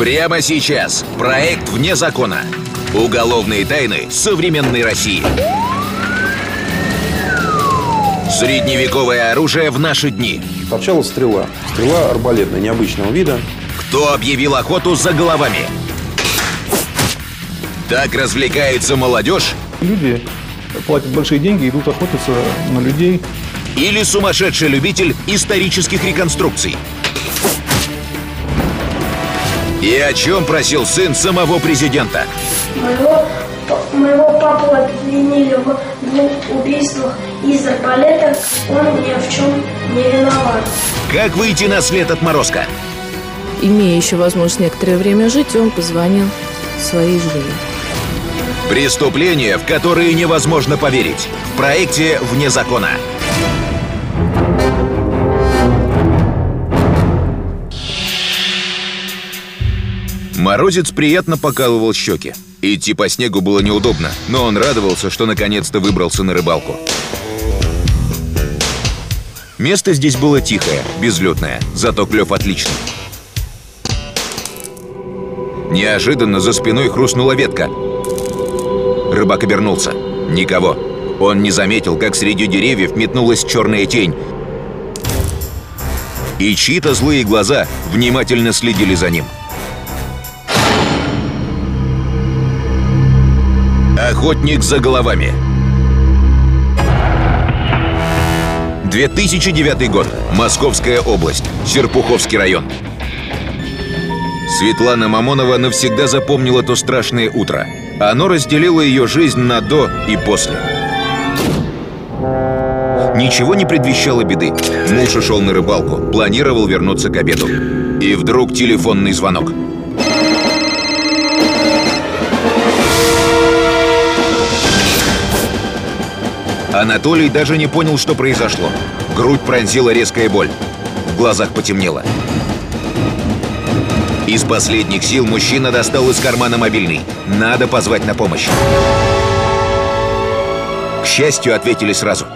Прямо сейчас. Проект «Вне закона». Уголовные тайны современной России. Средневековое оружие в наши дни. Торчала стрела. Стрела арбалетная, необычного вида. Кто объявил охоту за головами? Так развлекается молодежь? Люди платят большие деньги, идут охотиться на людей. Или сумасшедший любитель исторических реконструкций? И о чем просил сын самого президента? Моего, моего папу обвинили в двух убийствах из арбалета. Он ни в чем не виноват. Как выйти на след отморозка? Имея еще возможность некоторое время жить, он позвонил своей жене. Преступления, в которые невозможно поверить. В проекте «Вне закона». Морозец приятно покалывал щеки. Идти по снегу было неудобно, но он радовался, что наконец-то выбрался на рыбалку. Место здесь было тихое, безлетное, зато клев отличный. Неожиданно за спиной хрустнула ветка. Рыбак обернулся. Никого. Он не заметил, как среди деревьев метнулась черная тень. И чьи-то злые глаза внимательно следили за ним. Охотник за головами. 2009 год. Московская область. Серпуховский район. Светлана Мамонова навсегда запомнила то страшное утро. Оно разделило ее жизнь на «до» и «после». Ничего не предвещало беды. Муж ушел на рыбалку, планировал вернуться к обеду. И вдруг телефонный звонок. Анатолий даже не понял, что произошло. Грудь пронзила резкая боль. В глазах потемнело. Из последних сил мужчина достал из кармана мобильный. Надо позвать на помощь. К счастью, ответили сразу.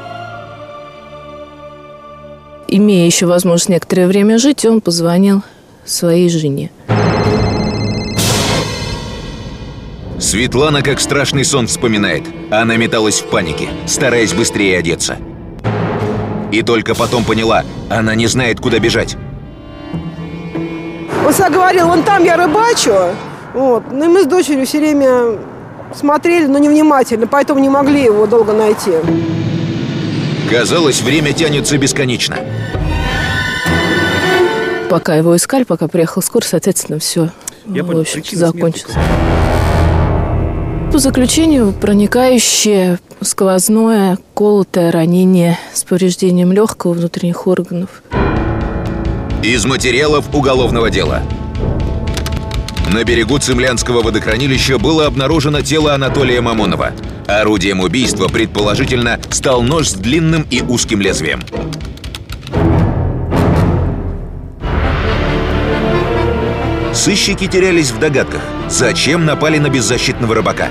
Имея еще возможность некоторое время жить, он позвонил своей жене. Светлана как страшный сон вспоминает. Она металась в панике, стараясь быстрее одеться. И только потом поняла, она не знает, куда бежать. Он всегда говорил, вон там я рыбачу. Вот. Ну и мы с дочерью все время смотрели, но невнимательно, поэтому не могли его долго найти. Казалось, время тянется бесконечно. Пока его искали, пока приехал скоро, соответственно, все Я в понял, общем, закончилось. По заключению, проникающее сквозное колотое ранение с повреждением легкого внутренних органов. Из материалов уголовного дела. На берегу Цемлянского водохранилища было обнаружено тело Анатолия Мамонова. Орудием убийства, предположительно, стал нож с длинным и узким лезвием. Сыщики терялись в догадках, зачем напали на беззащитного рыбака.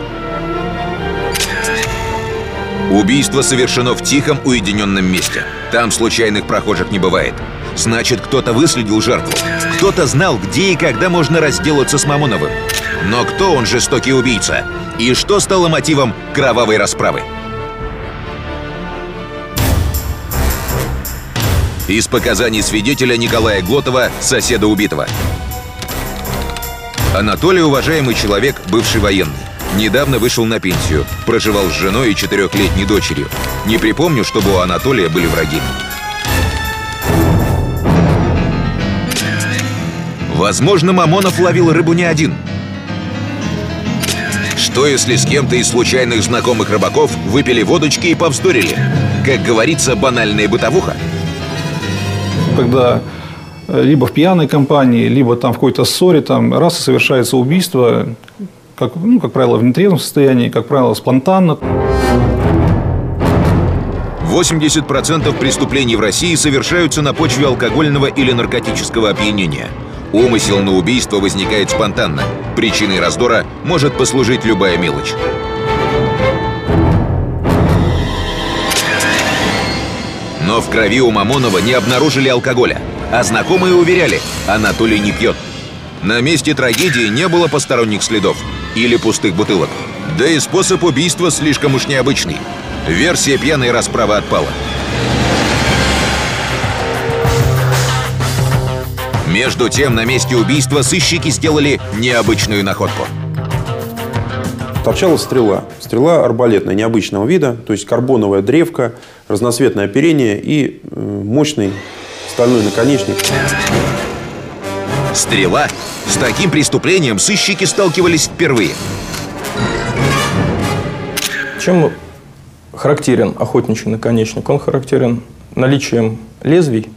Убийство совершено в тихом, уединенном месте. Там случайных прохожих не бывает. Значит, кто-то выследил жертву. Кто-то знал, где и когда можно разделаться с Мамоновым. Но кто он жестокий убийца? И что стало мотивом кровавой расправы? Из показаний свидетеля Николая Глотова, соседа убитого. Анатолий – уважаемый человек, бывший военный. Недавно вышел на пенсию. Проживал с женой и четырехлетней дочерью. Не припомню, чтобы у Анатолия были враги. Возможно, Мамонов ловил рыбу не один. Что если с кем-то из случайных знакомых рыбаков выпили водочки и повздорили? Как говорится, банальная бытовуха. Когда либо в пьяной компании, либо там в какой-то ссоре, там раз и совершается убийство, как, ну, как правило, в нетрезвом состоянии, как правило, спонтанно. 80% преступлений в России совершаются на почве алкогольного или наркотического опьянения. Умысел на убийство возникает спонтанно. Причиной раздора может послужить любая мелочь. Но в крови у Мамонова не обнаружили алкоголя. А знакомые уверяли, Анатолий не пьет. На месте трагедии не было посторонних следов или пустых бутылок. Да и способ убийства слишком уж необычный. Версия пьяной расправы отпала. Между тем, на месте убийства сыщики сделали необычную находку. Торчала стрела. Стрела арбалетная, необычного вида. То есть карбоновая древка, разноцветное оперение и э, мощный стальной наконечник. Стрела. С таким преступлением сыщики сталкивались впервые. Чем характерен охотничий наконечник? Он характерен наличием лезвий,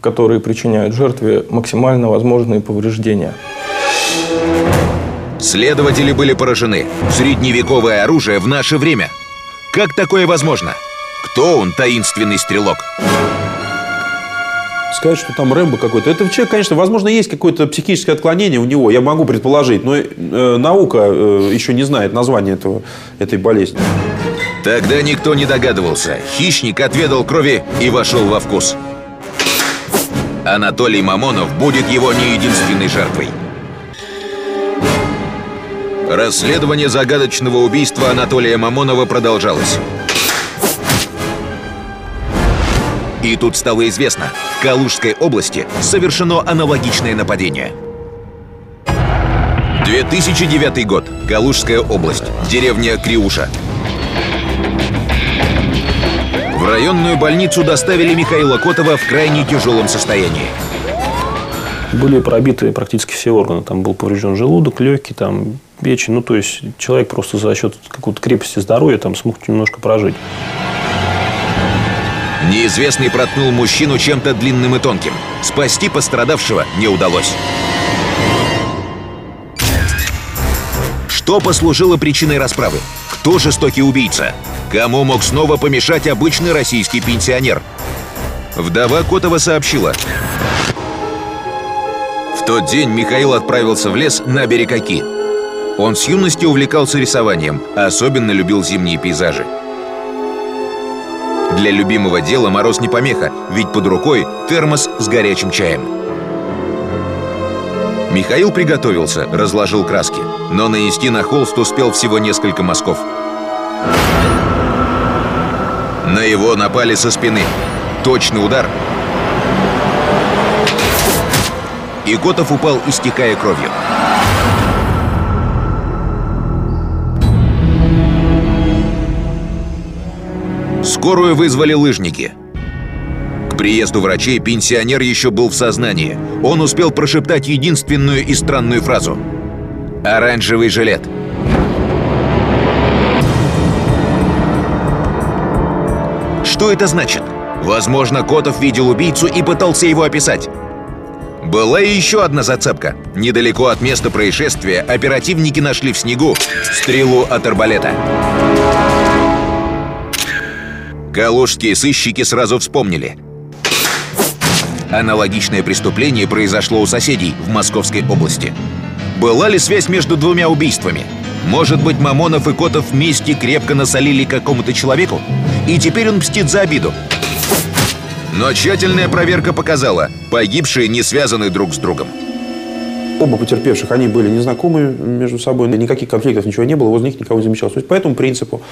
которые причиняют жертве максимально возможные повреждения. Следователи были поражены. Средневековое оружие в наше время. Как такое возможно? Кто он, таинственный стрелок? Сказать, что там Рэмбо какой-то. Это человек, конечно, возможно, есть какое-то психическое отклонение у него, я могу предположить, но э, наука э, еще не знает название этого, этой болезни. Тогда никто не догадывался. Хищник отведал крови и вошел во вкус. Анатолий Мамонов будет его не единственной жертвой. Расследование загадочного убийства Анатолия Мамонова продолжалось. И тут стало известно, в Калужской области совершено аналогичное нападение. 2009 год. Калужская область. Деревня Криуша. В районную больницу доставили Михаила Котова в крайне тяжелом состоянии. Были пробиты практически все органы. Там был поврежден желудок, легкий, там печень. Ну, то есть, человек просто за счет какой-то крепости здоровья там смог немножко прожить. Неизвестный проткнул мужчину чем-то длинным и тонким. Спасти пострадавшего не удалось. Что послужило причиной расправы? Кто жестокий убийца? Кому мог снова помешать обычный российский пенсионер? Вдова Котова сообщила. В тот день Михаил отправился в лес на берег Оки. Он с юности увлекался рисованием, особенно любил зимние пейзажи. Для любимого дела мороз не помеха, ведь под рукой термос с горячим чаем. Михаил приготовился, разложил краски, но нанести на холст успел всего несколько мазков. На его напали со спины. Точный удар. И Котов упал, истекая кровью. Скорую вызвали лыжники. К приезду врачей пенсионер еще был в сознании. Он успел прошептать единственную и странную фразу. «Оранжевый жилет». Что это значит? Возможно, Котов видел убийцу и пытался его описать. Была и еще одна зацепка. Недалеко от места происшествия оперативники нашли в снегу стрелу от арбалета. Калужские сыщики сразу вспомнили. Аналогичное преступление произошло у соседей в Московской области. Была ли связь между двумя убийствами? Может быть, Мамонов и Котов вместе крепко насолили какому-то человеку? И теперь он мстит за обиду. Но тщательная проверка показала, погибшие не связаны друг с другом. Оба потерпевших, они были незнакомы между собой, никаких конфликтов, ничего не было, возле них никого не замечалось. То есть по этому принципу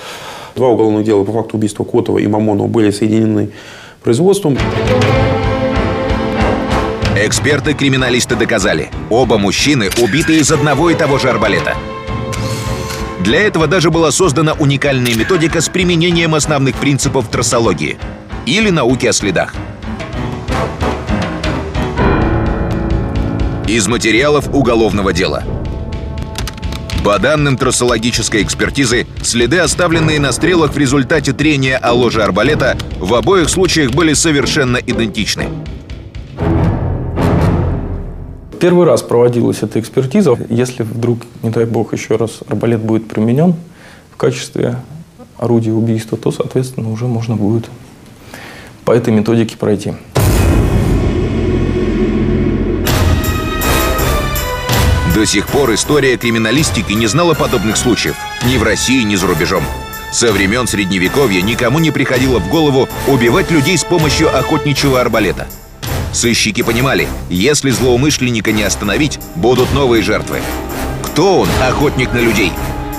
два уголовных дела по факту убийства Котова и Мамонова были соединены производством. Эксперты-криминалисты доказали, оба мужчины убиты из одного и того же арбалета. Для этого даже была создана уникальная методика с применением основных принципов трассологии или науки о следах. Из материалов уголовного дела. По данным трассологической экспертизы, следы, оставленные на стрелах в результате трения о ложе арбалета, в обоих случаях были совершенно идентичны. Первый раз проводилась эта экспертиза. Если вдруг, не дай бог, еще раз арбалет будет применен в качестве орудия убийства, то, соответственно, уже можно будет по этой методике пройти. До сих пор история криминалистики не знала подобных случаев ни в России, ни за рубежом. Со времен Средневековья никому не приходило в голову убивать людей с помощью охотничьего арбалета. Сыщики понимали, если злоумышленника не остановить, будут новые жертвы. Кто он, охотник на людей?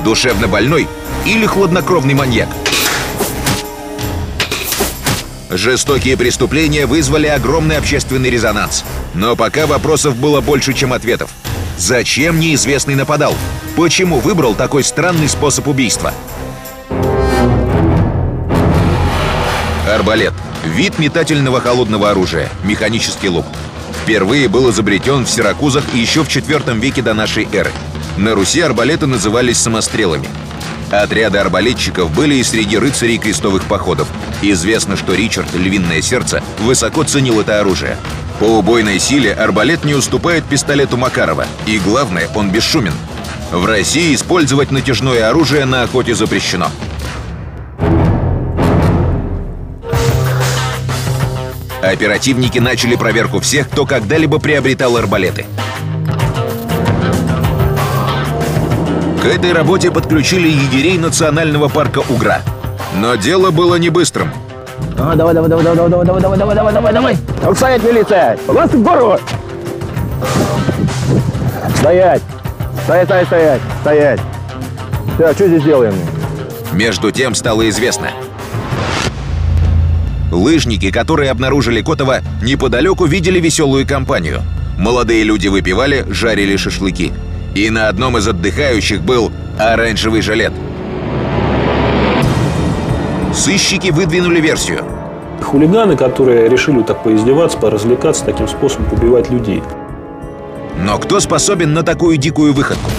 Душевно больной или хладнокровный маньяк? Жестокие преступления вызвали огромный общественный резонанс. Но пока вопросов было больше, чем ответов. Зачем неизвестный нападал? Почему выбрал такой странный способ убийства? Арбалет. Вид метательного холодного оружия. Механический лук. Впервые был изобретен в Сиракузах еще в IV веке до нашей эры. На Руси арбалеты назывались самострелами. Отряды арбалетчиков были и среди рыцарей крестовых походов. Известно, что Ричард, львиное сердце, высоко ценил это оружие. По убойной силе арбалет не уступает пистолету Макарова. И главное, он бесшумен. В России использовать натяжное оружие на охоте запрещено. Оперативники начали проверку всех, кто когда-либо приобретал арбалеты. К этой работе подключили егерей национального парка Угра. Но дело было не быстрым. А, давай, давай, давай, давай, давай, давай, давай, давай, давай, давай, давай. Там стоять, милиция! Вас в гору! Стоять! Стоять, стоять, стоять, стоять! Все, что здесь делаем? Между тем стало известно. Лыжники, которые обнаружили Котова, неподалеку видели веселую компанию. Молодые люди выпивали, жарили шашлыки. И на одном из отдыхающих был оранжевый жилет. Сыщики выдвинули версию. Хулиганы, которые решили так поиздеваться, поразвлекаться, таким способом убивать людей. Но кто способен на такую дикую выходку?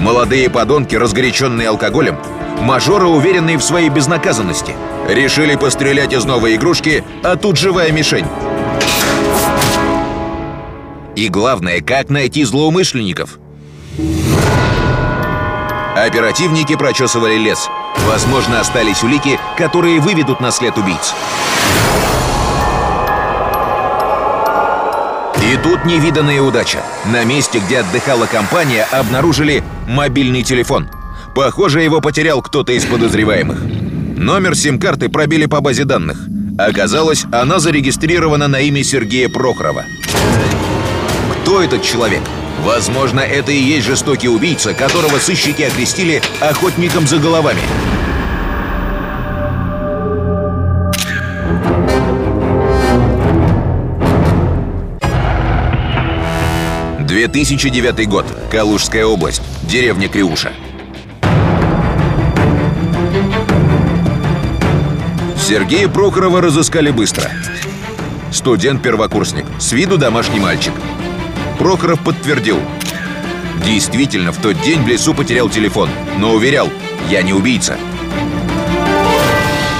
Молодые подонки, разгоряченные алкоголем, мажоры, уверенные в своей безнаказанности, решили пострелять из новой игрушки, а тут живая мишень. И главное, как найти злоумышленников – Оперативники прочесывали лес. Возможно, остались улики, которые выведут на след убийц. И тут невиданная удача. На месте, где отдыхала компания, обнаружили мобильный телефон. Похоже, его потерял кто-то из подозреваемых. Номер сим-карты пробили по базе данных. Оказалось, она зарегистрирована на имя Сергея Прохорова. Кто этот человек? Возможно, это и есть жестокий убийца, которого сыщики окрестили охотником за головами. «2009 год. Калужская область. Деревня Криуша. Сергея Прохорова разыскали быстро. Студент-первокурсник. С виду домашний мальчик. Прохоров подтвердил. Действительно, в тот день в лесу потерял телефон, но уверял, я не убийца.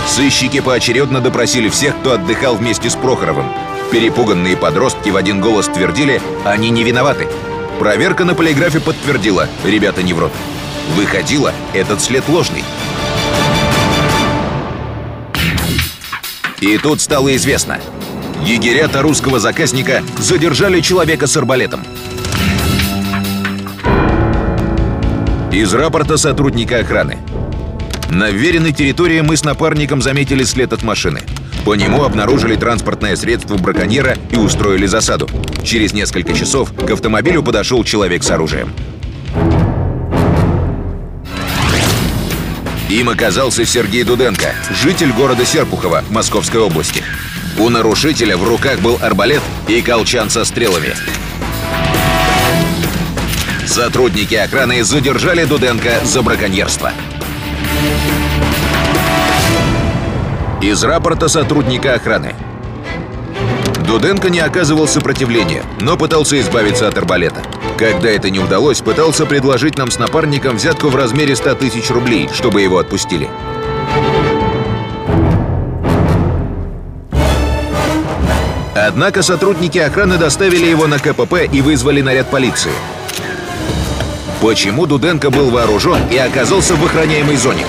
Сыщики поочередно допросили всех, кто отдыхал вместе с Прохоровым. Перепуганные подростки в один голос твердили, они не виноваты. Проверка на полиграфе подтвердила, ребята не врут. Выходило, этот след ложный. И тут стало известно, Егерята русского заказника задержали человека с арбалетом. Из рапорта сотрудника охраны. На вверенной территории мы с напарником заметили след от машины. По нему обнаружили транспортное средство браконьера и устроили засаду. Через несколько часов к автомобилю подошел человек с оружием. Им оказался Сергей Дуденко, житель города Серпухова Московской области. У нарушителя в руках был арбалет и колчан со стрелами. Сотрудники охраны задержали Дуденко за браконьерство. Из рапорта сотрудника охраны. Дуденко не оказывал сопротивления, но пытался избавиться от арбалета. Когда это не удалось, пытался предложить нам с напарником взятку в размере 100 тысяч рублей, чтобы его отпустили. Однако сотрудники охраны доставили его на КПП и вызвали наряд полиции. Почему Дуденко был вооружен и оказался в охраняемой зоне?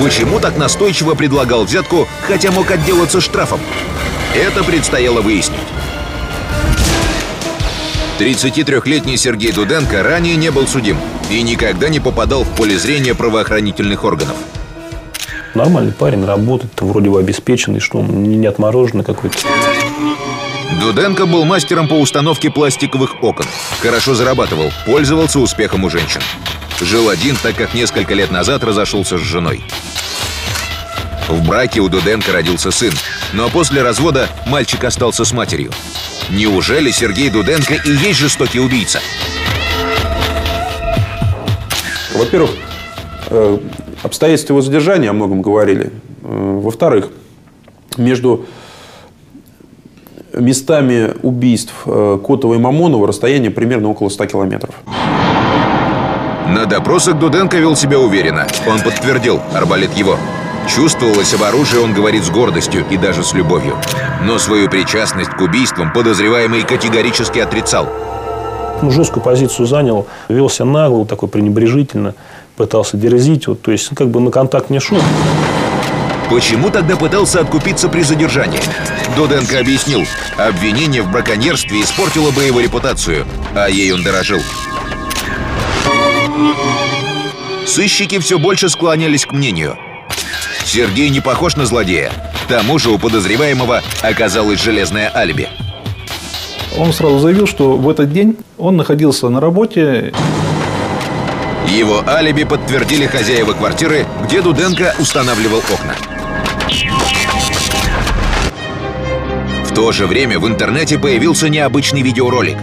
Почему так настойчиво предлагал взятку, хотя мог отделаться штрафом? Это предстояло выяснить. 33-летний Сергей Дуденко ранее не был судим и никогда не попадал в поле зрения правоохранительных органов. Нормальный парень, работает, вроде бы обеспеченный, что он не отмороженный какой-то. Дуденко был мастером по установке пластиковых окон. Хорошо зарабатывал, пользовался успехом у женщин. Жил один, так как несколько лет назад разошелся с женой. В браке у Дуденко родился сын, но после развода мальчик остался с матерью. Неужели Сергей Дуденко и есть жестокий убийца? Во-первых, э, обстоятельства его задержания о многом говорили. Э, Во-вторых, между местами убийств э, Котова и Мамонова расстояние примерно около 100 километров. На допросах Дуденко вел себя уверенно. Он подтвердил, арбалет его. Чувствовалось об оружии, он говорит с гордостью и даже с любовью. Но свою причастность к убийствам подозреваемый категорически отрицал. Ну, жесткую позицию занял, вел себя нагло, такой пренебрежительно, пытался дерзить. Вот, то есть, ну, как бы на контакт не шел. Почему тогда пытался откупиться при задержании? Дуденко объяснил, обвинение в браконьерстве испортило бы его репутацию, а ей он дорожил. Сыщики все больше склонялись к мнению. Сергей не похож на злодея. К тому же у подозреваемого оказалось железное алиби. Он сразу заявил, что в этот день он находился на работе. Его алиби подтвердили хозяева квартиры, где Дуденко устанавливал окна. То же время в интернете появился необычный видеоролик.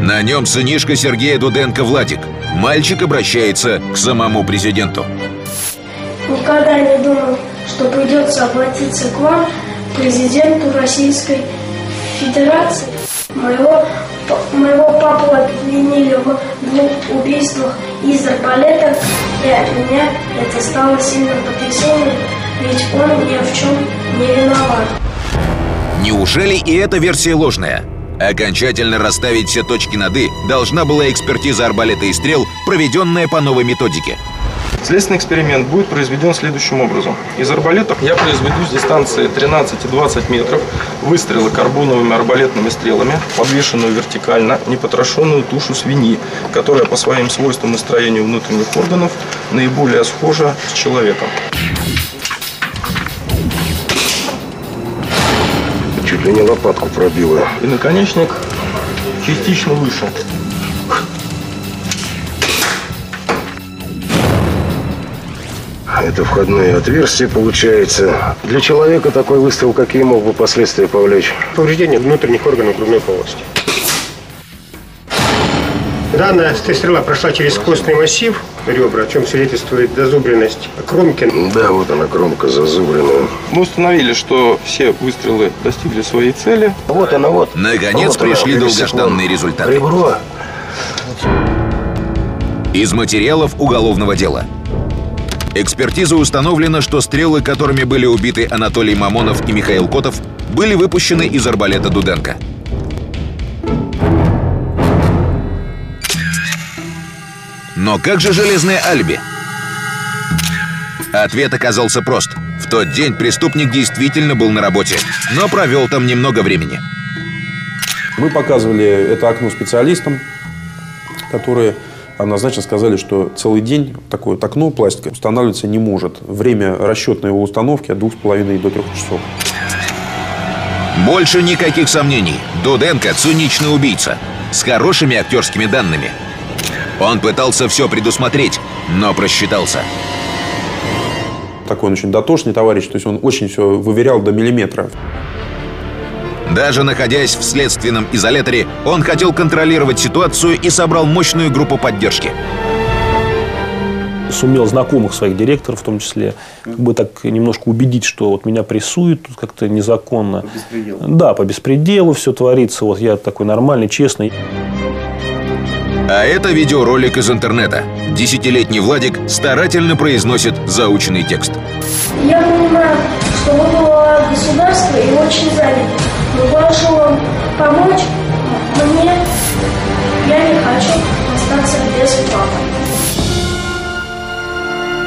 На нем сынишка Сергея Дуденко Владик. Мальчик обращается к самому президенту. Никогда не думал, что придется обратиться к вам, президенту Российской Федерации. Моего, моего папу обвинили в двух убийствах из арбалета, и от меня это стало сильным потрясением, ведь он ни в чем не виноват. Неужели и эта версия ложная? Окончательно расставить все точки над «и» должна была экспертиза арбалета и стрел, проведенная по новой методике. Следственный эксперимент будет произведен следующим образом. Из арбалетов я произведу с дистанции 13 и 20 метров выстрелы карбоновыми арбалетными стрелами, подвешенную вертикально, непотрошенную тушу свиньи, которая по своим свойствам и строению внутренних органов наиболее схожа с человеком. Чуть ли не лопатку пробила. И наконечник частично выше. Это входные отверстия, получается. Для человека такой выстрел, какие мог бы последствия повлечь? Повреждение внутренних органов грудной полости. Данная стрела прошла через костный массив ребра, о чем свидетельствует зазубренность кромки. Да, вот она, кромка зазубренная. Мы установили, что все выстрелы достигли своей цели. Вот она, вот. Наконец Вот она, пришли миллисекунд. долгожданные результаты. Ребро. Из материалов уголовного дела. Экспертиза установлена, что стрелы, которыми были убиты Анатолий Мамонов и Михаил Котов, были выпущены из арбалета Дуденко. Но как же железное алиби? Ответ оказался прост. В тот день преступник действительно был на работе, но провел там немного времени. Мы показывали это окно специалистам, которые однозначно сказали, что целый день такое вот окно пластика устанавливаться не может. Время расчетной его установки от 2,5 до 3 часов. Больше никаких сомнений. Дуденко – циничный убийца. С хорошими актерскими данными. Он пытался все предусмотреть, но просчитался. Такой он очень дотошный товарищ, то есть он очень все выверял до миллиметра. Даже находясь в следственном изоляторе, он хотел контролировать ситуацию и собрал мощную группу поддержки. Сумел знакомых своих директоров, в том числе, как бы так немножко убедить, что вот меня прессуют тут как-то незаконно. Да, по беспределу все творится. Вот я такой нормальный, честный. А это видеоролик из интернета. Десятилетний Владик старательно произносит заученный текст. Я понимаю, что вы глава государства и очень заняты. Но прошу вам помочь мне. Я не хочу остаться без папы.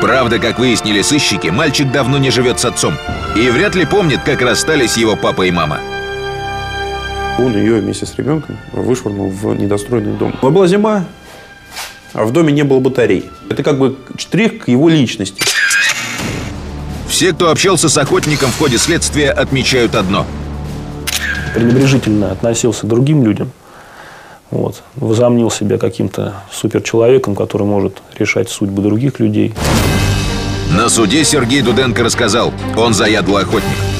Правда, как выяснили сыщики, мальчик давно не живет с отцом. И вряд ли помнит, как расстались его папа и мама. Он ее вместе с ребенком вышвырнул в недостроенный дом. Была зима, а в доме не было батарей. Это как бы штрих к его личности. Все, кто общался с охотником в ходе следствия, отмечают одно. пренебрежительно относился к другим людям, вот, возомнил себя каким-то суперчеловеком, который может решать судьбы других людей. На суде Сергей Дуденко рассказал, он заядлый охотник.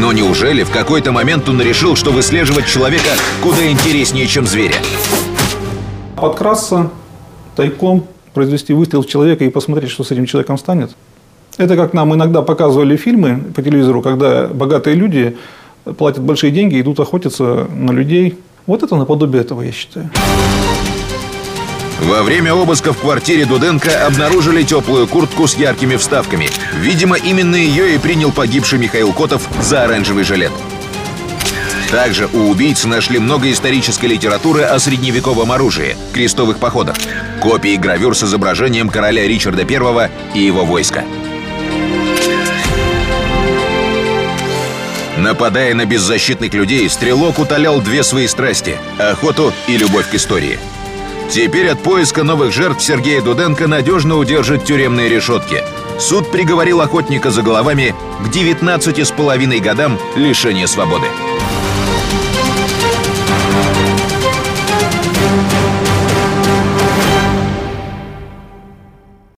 Но неужели в какой-то момент он решил, что выслеживать человека куда интереснее, чем зверя? Подкрасться тайком, произвести выстрел в человека и посмотреть, что с этим человеком станет. Это как нам иногда показывали фильмы по телевизору, когда богатые люди платят большие деньги, идут охотиться на людей. Вот это наподобие этого, я считаю. Во время обыска в квартире Дуденко обнаружили теплую куртку с яркими вставками. Видимо, именно ее и принял погибший Михаил Котов за оранжевый жилет. Также у убийц нашли много исторической литературы о средневековом оружии, крестовых походах, копии гравюр с изображением короля Ричарда I и его войска. Нападая на беззащитных людей, стрелок утолял две свои страсти – охоту и любовь к истории. Теперь от поиска новых жертв Сергея Дуденко надежно удержит тюремные решетки. Суд приговорил охотника за головами к 19 с половиной годам лишения свободы.